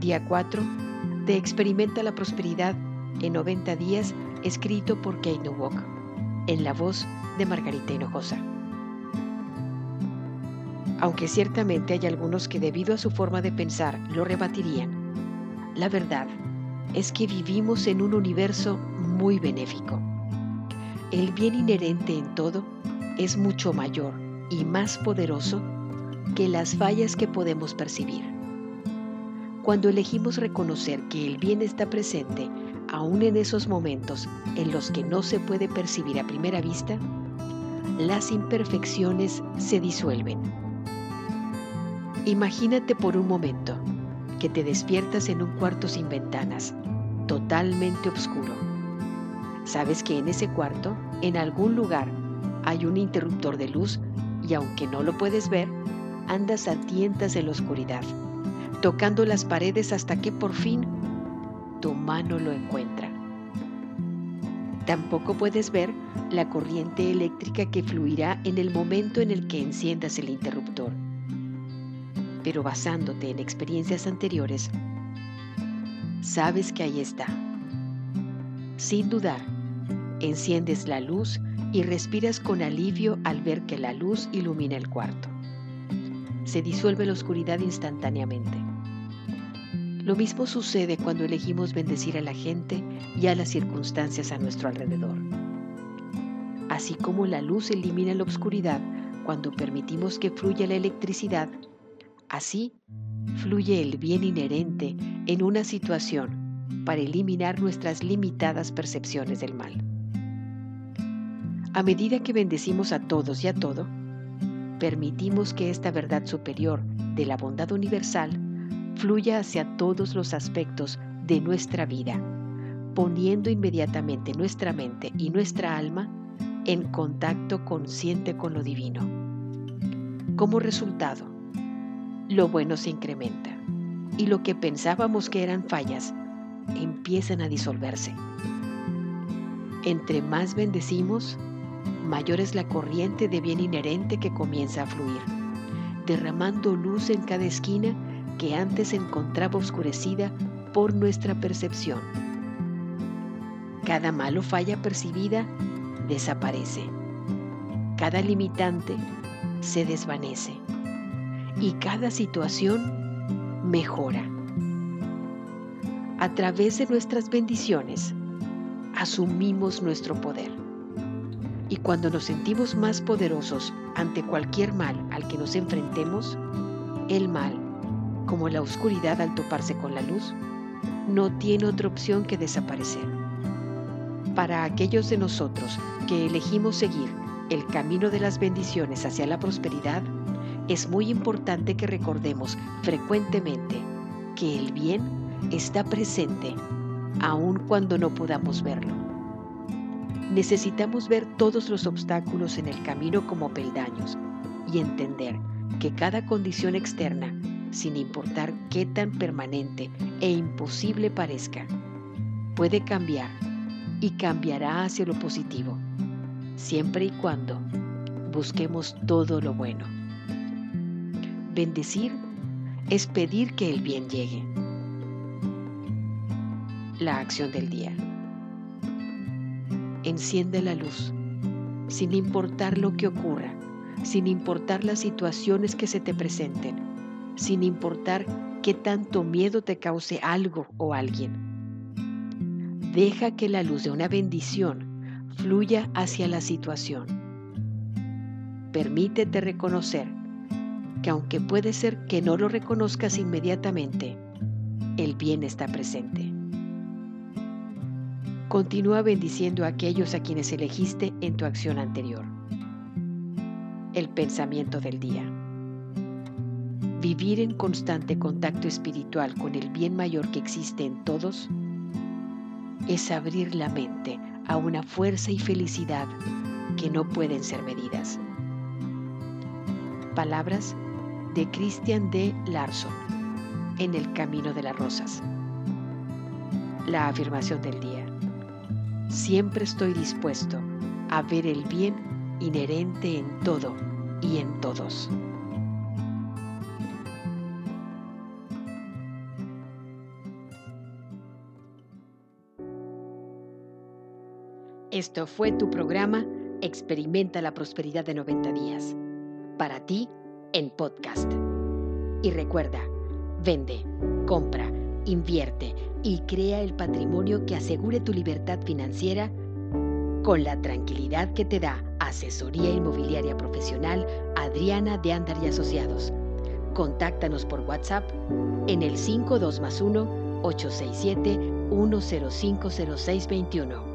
Día 4 de Experimenta la Prosperidad en 90 días, escrito por Kate Newok, en la voz de Margarita Hinojosa. Aunque ciertamente hay algunos que debido a su forma de pensar lo rebatirían, la verdad es que vivimos en un universo muy benéfico. El bien inherente en todo es mucho mayor y más poderoso que las fallas que podemos percibir. Cuando elegimos reconocer que el bien está presente aún en esos momentos en los que no se puede percibir a primera vista, las imperfecciones se disuelven. Imagínate por un momento que te despiertas en un cuarto sin ventanas, totalmente oscuro. Sabes que en ese cuarto, en algún lugar, hay un interruptor de luz y aunque no lo puedes ver, andas a tientas en la oscuridad, tocando las paredes hasta que por fin tu mano lo encuentra. Tampoco puedes ver la corriente eléctrica que fluirá en el momento en el que enciendas el interruptor. Pero basándote en experiencias anteriores, sabes que ahí está. Sin dudar, enciendes la luz y respiras con alivio al ver que la luz ilumina el cuarto. Se disuelve la oscuridad instantáneamente. Lo mismo sucede cuando elegimos bendecir a la gente y a las circunstancias a nuestro alrededor. Así como la luz elimina la oscuridad cuando permitimos que fluya la electricidad, así fluye el bien inherente en una situación para eliminar nuestras limitadas percepciones del mal. A medida que bendecimos a todos y a todo, permitimos que esta verdad superior de la bondad universal fluya hacia todos los aspectos de nuestra vida, poniendo inmediatamente nuestra mente y nuestra alma en contacto consciente con lo divino. Como resultado, lo bueno se incrementa y lo que pensábamos que eran fallas empiezan a disolverse. Entre más bendecimos, mayor es la corriente de bien inherente que comienza a fluir, derramando luz en cada esquina que antes se encontraba oscurecida por nuestra percepción. Cada malo falla percibida desaparece. Cada limitante se desvanece. Y cada situación mejora. A través de nuestras bendiciones, asumimos nuestro poder. Y cuando nos sentimos más poderosos ante cualquier mal al que nos enfrentemos, el mal como la oscuridad al toparse con la luz, no tiene otra opción que desaparecer. Para aquellos de nosotros que elegimos seguir el camino de las bendiciones hacia la prosperidad, es muy importante que recordemos frecuentemente que el bien está presente aun cuando no podamos verlo. Necesitamos ver todos los obstáculos en el camino como peldaños y entender que cada condición externa sin importar qué tan permanente e imposible parezca, puede cambiar y cambiará hacia lo positivo, siempre y cuando busquemos todo lo bueno. Bendecir es pedir que el bien llegue. La acción del día. Enciende la luz, sin importar lo que ocurra, sin importar las situaciones que se te presenten sin importar qué tanto miedo te cause algo o alguien. Deja que la luz de una bendición fluya hacia la situación. Permítete reconocer que aunque puede ser que no lo reconozcas inmediatamente, el bien está presente. Continúa bendiciendo a aquellos a quienes elegiste en tu acción anterior. El pensamiento del día. Vivir en constante contacto espiritual con el bien mayor que existe en todos es abrir la mente a una fuerza y felicidad que no pueden ser medidas. Palabras de Christian D. Larson en El Camino de las Rosas. La afirmación del día. Siempre estoy dispuesto a ver el bien inherente en todo y en todos. Esto fue tu programa Experimenta la Prosperidad de 90 días. Para ti, en podcast. Y recuerda, vende, compra, invierte y crea el patrimonio que asegure tu libertad financiera con la tranquilidad que te da Asesoría Inmobiliaria Profesional Adriana de Andar y Asociados. Contáctanos por WhatsApp en el 52 más 1 867 1050621